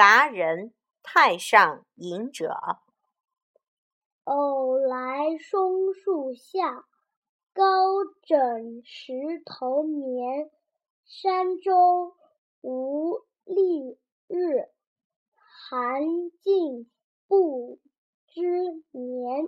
达人太上隐者，偶来松树下，高枕石头眠。山中无丽日，寒尽不知眠。